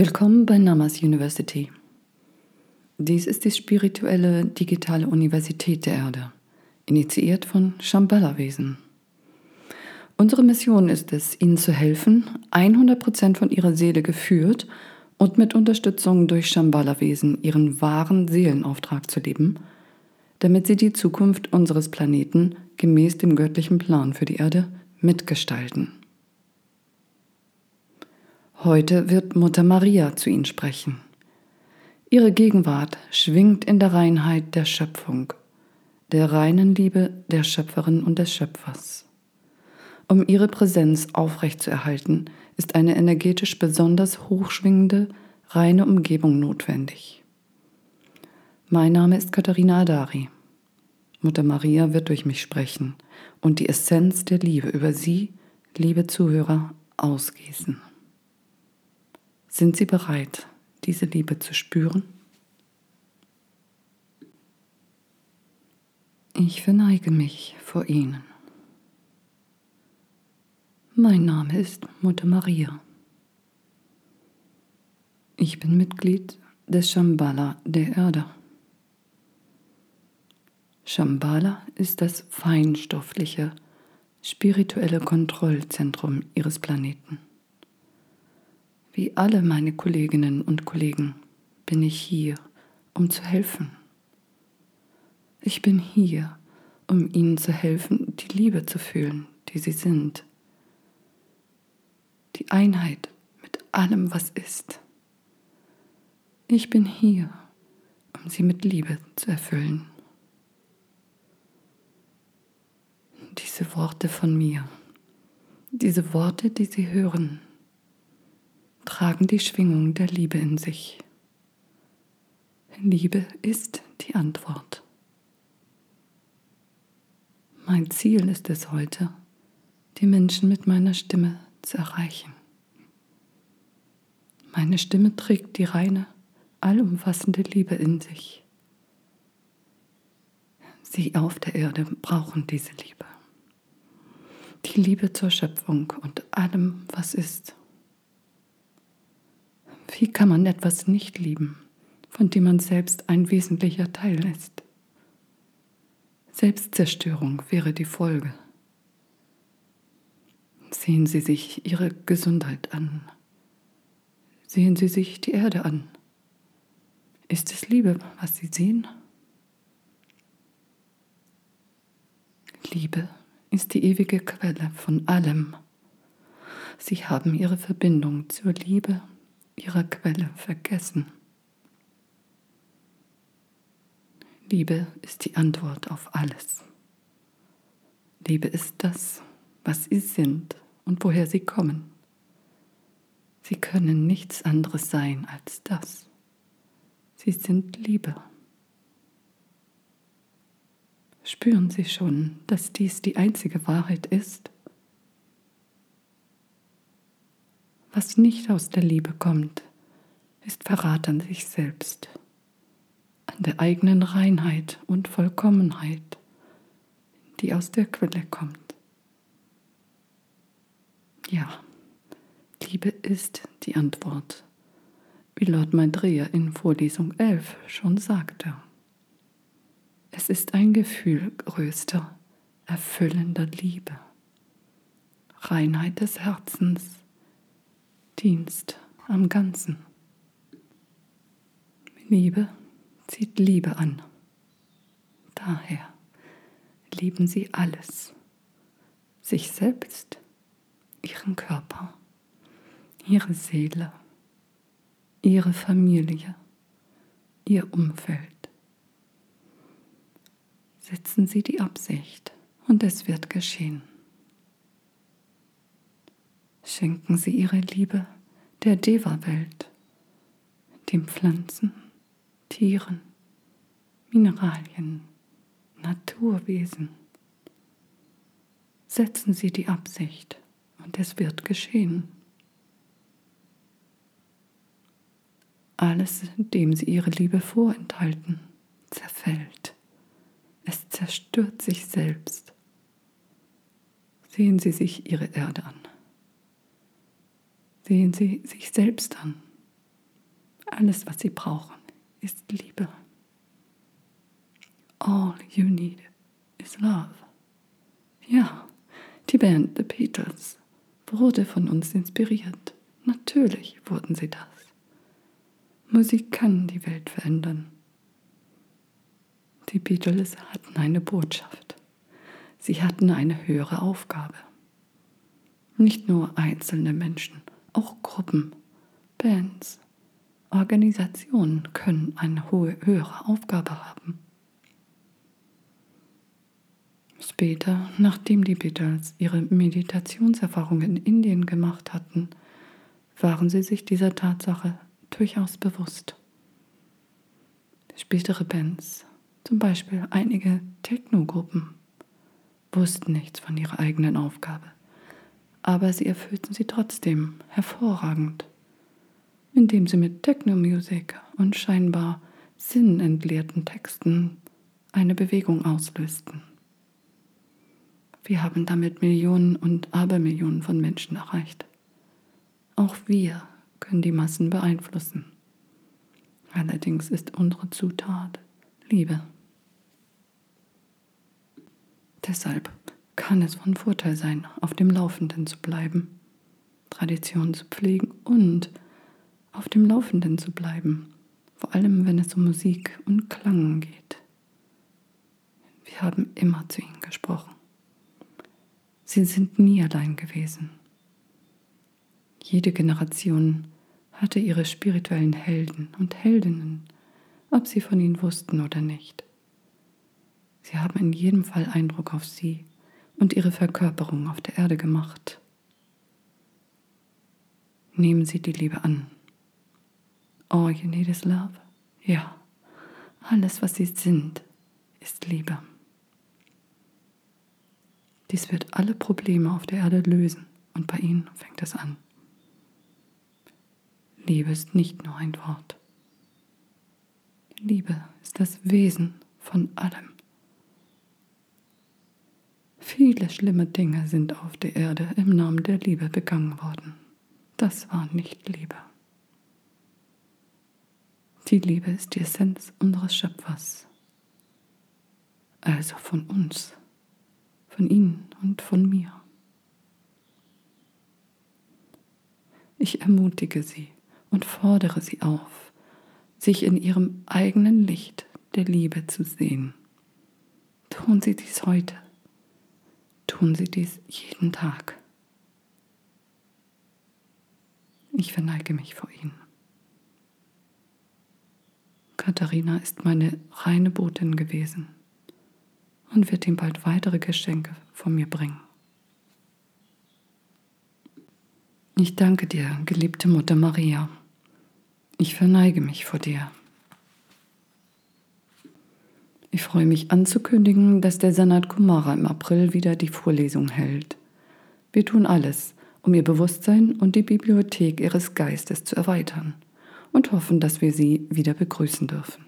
Willkommen bei Namas University. Dies ist die spirituelle digitale Universität der Erde, initiiert von Shambhala-Wesen. Unsere Mission ist es, Ihnen zu helfen, 100% von Ihrer Seele geführt und mit Unterstützung durch Shambhala-Wesen Ihren wahren Seelenauftrag zu leben, damit Sie die Zukunft unseres Planeten gemäß dem göttlichen Plan für die Erde mitgestalten. Heute wird Mutter Maria zu Ihnen sprechen. Ihre Gegenwart schwingt in der Reinheit der Schöpfung, der reinen Liebe der Schöpferin und des Schöpfers. Um ihre Präsenz aufrechtzuerhalten, ist eine energetisch besonders hochschwingende, reine Umgebung notwendig. Mein Name ist Katharina Adari. Mutter Maria wird durch mich sprechen und die Essenz der Liebe über Sie, liebe Zuhörer, ausgießen. Sind Sie bereit, diese Liebe zu spüren? Ich verneige mich vor Ihnen. Mein Name ist Mutter Maria. Ich bin Mitglied des Shambhala der Erde. Shambhala ist das feinstoffliche, spirituelle Kontrollzentrum Ihres Planeten. Wie alle meine Kolleginnen und Kollegen bin ich hier, um zu helfen. Ich bin hier, um Ihnen zu helfen, die Liebe zu fühlen, die Sie sind. Die Einheit mit allem, was ist. Ich bin hier, um Sie mit Liebe zu erfüllen. Diese Worte von mir, diese Worte, die Sie hören, tragen die Schwingung der Liebe in sich. Liebe ist die Antwort. Mein Ziel ist es heute, die Menschen mit meiner Stimme zu erreichen. Meine Stimme trägt die reine, allumfassende Liebe in sich. Sie auf der Erde brauchen diese Liebe. Die Liebe zur Schöpfung und allem, was ist. Wie kann man etwas nicht lieben, von dem man selbst ein wesentlicher Teil ist? Selbstzerstörung wäre die Folge. Sehen Sie sich Ihre Gesundheit an. Sehen Sie sich die Erde an. Ist es Liebe, was Sie sehen? Liebe ist die ewige Quelle von allem. Sie haben Ihre Verbindung zur Liebe ihrer Quelle vergessen. Liebe ist die Antwort auf alles. Liebe ist das, was sie sind und woher sie kommen. Sie können nichts anderes sein als das. Sie sind Liebe. Spüren Sie schon, dass dies die einzige Wahrheit ist? Was nicht aus der Liebe kommt, ist Verrat an sich selbst, an der eigenen Reinheit und Vollkommenheit, die aus der Quelle kommt. Ja, Liebe ist die Antwort, wie Lord Maitreya in Vorlesung 11 schon sagte. Es ist ein Gefühl größter, erfüllender Liebe, Reinheit des Herzens, Dienst am Ganzen. Liebe zieht Liebe an. Daher lieben sie alles, sich selbst, ihren Körper, ihre Seele, ihre Familie, ihr Umfeld. Setzen Sie die Absicht und es wird geschehen schenken Sie Ihre Liebe der Deva-Welt, den Pflanzen, Tieren, Mineralien, Naturwesen. Setzen Sie die Absicht und es wird geschehen. Alles, dem Sie Ihre Liebe vorenthalten, zerfällt. Es zerstört sich selbst. Sehen Sie sich Ihre Erde an. Sehen Sie sich selbst an. Alles, was sie brauchen, ist Liebe. All you need is love. Ja, die Band The Beatles wurde von uns inspiriert. Natürlich wurden sie das. Musik kann die Welt verändern. Die Beatles hatten eine Botschaft. Sie hatten eine höhere Aufgabe. Nicht nur einzelne Menschen, auch Gruppen, Bands, Organisationen können eine hohe, höhere Aufgabe haben. Später, nachdem die Beatles ihre Meditationserfahrungen in Indien gemacht hatten, waren sie sich dieser Tatsache durchaus bewusst. Spätere Bands, zum Beispiel einige Techno-Gruppen, wussten nichts von ihrer eigenen Aufgabe, aber sie erfüllten sie trotzdem hervorragend, indem sie mit Techno-Musik und scheinbar sinnentleerten Texten eine Bewegung auslösten. Wir haben damit Millionen und Abermillionen von Menschen erreicht. Auch wir können die Massen beeinflussen. Allerdings ist unsere Zutat Liebe. Deshalb kann es von Vorteil sein, auf dem Laufenden zu bleiben, Traditionen zu pflegen und auf dem Laufenden zu bleiben, vor allem wenn es um Musik und Klang geht. Wir haben immer zu ihnen gesprochen. Sie sind nie allein gewesen. Jede Generation hatte ihre spirituellen Helden und Heldinnen, ob sie von ihnen wussten oder nicht. Sie haben in jedem Fall Eindruck auf sie und ihre Verkörperung auf der Erde gemacht. Nehmen Sie die Liebe an. All you need is love. Ja, alles, was Sie sind, ist Liebe. Dies wird alle Probleme auf der Erde lösen und bei Ihnen fängt es an. Liebe ist nicht nur ein Wort. Liebe ist das Wesen von allem. Viele schlimme Dinge sind auf der Erde im Namen der Liebe begangen worden. Das war nicht Liebe. Die Liebe ist die Essenz unseres Schöpfers, also von uns, von Ihnen und von mir. Ich ermutige Sie und fordere Sie auf, sich in Ihrem eigenen Licht der Liebe zu sehen. Tun Sie dies heute tun Sie dies jeden Tag. Ich verneige mich vor Ihnen. Katharina ist meine reine Botin gewesen und wird ihm bald weitere Geschenke von mir bringen. Ich danke dir, geliebte Mutter Maria. Ich verneige mich vor dir. Ich freue mich anzukündigen, dass der Sanat Kumara im April wieder die Vorlesung hält. Wir tun alles, um ihr Bewusstsein und die Bibliothek ihres Geistes zu erweitern und hoffen, dass wir sie wieder begrüßen dürfen.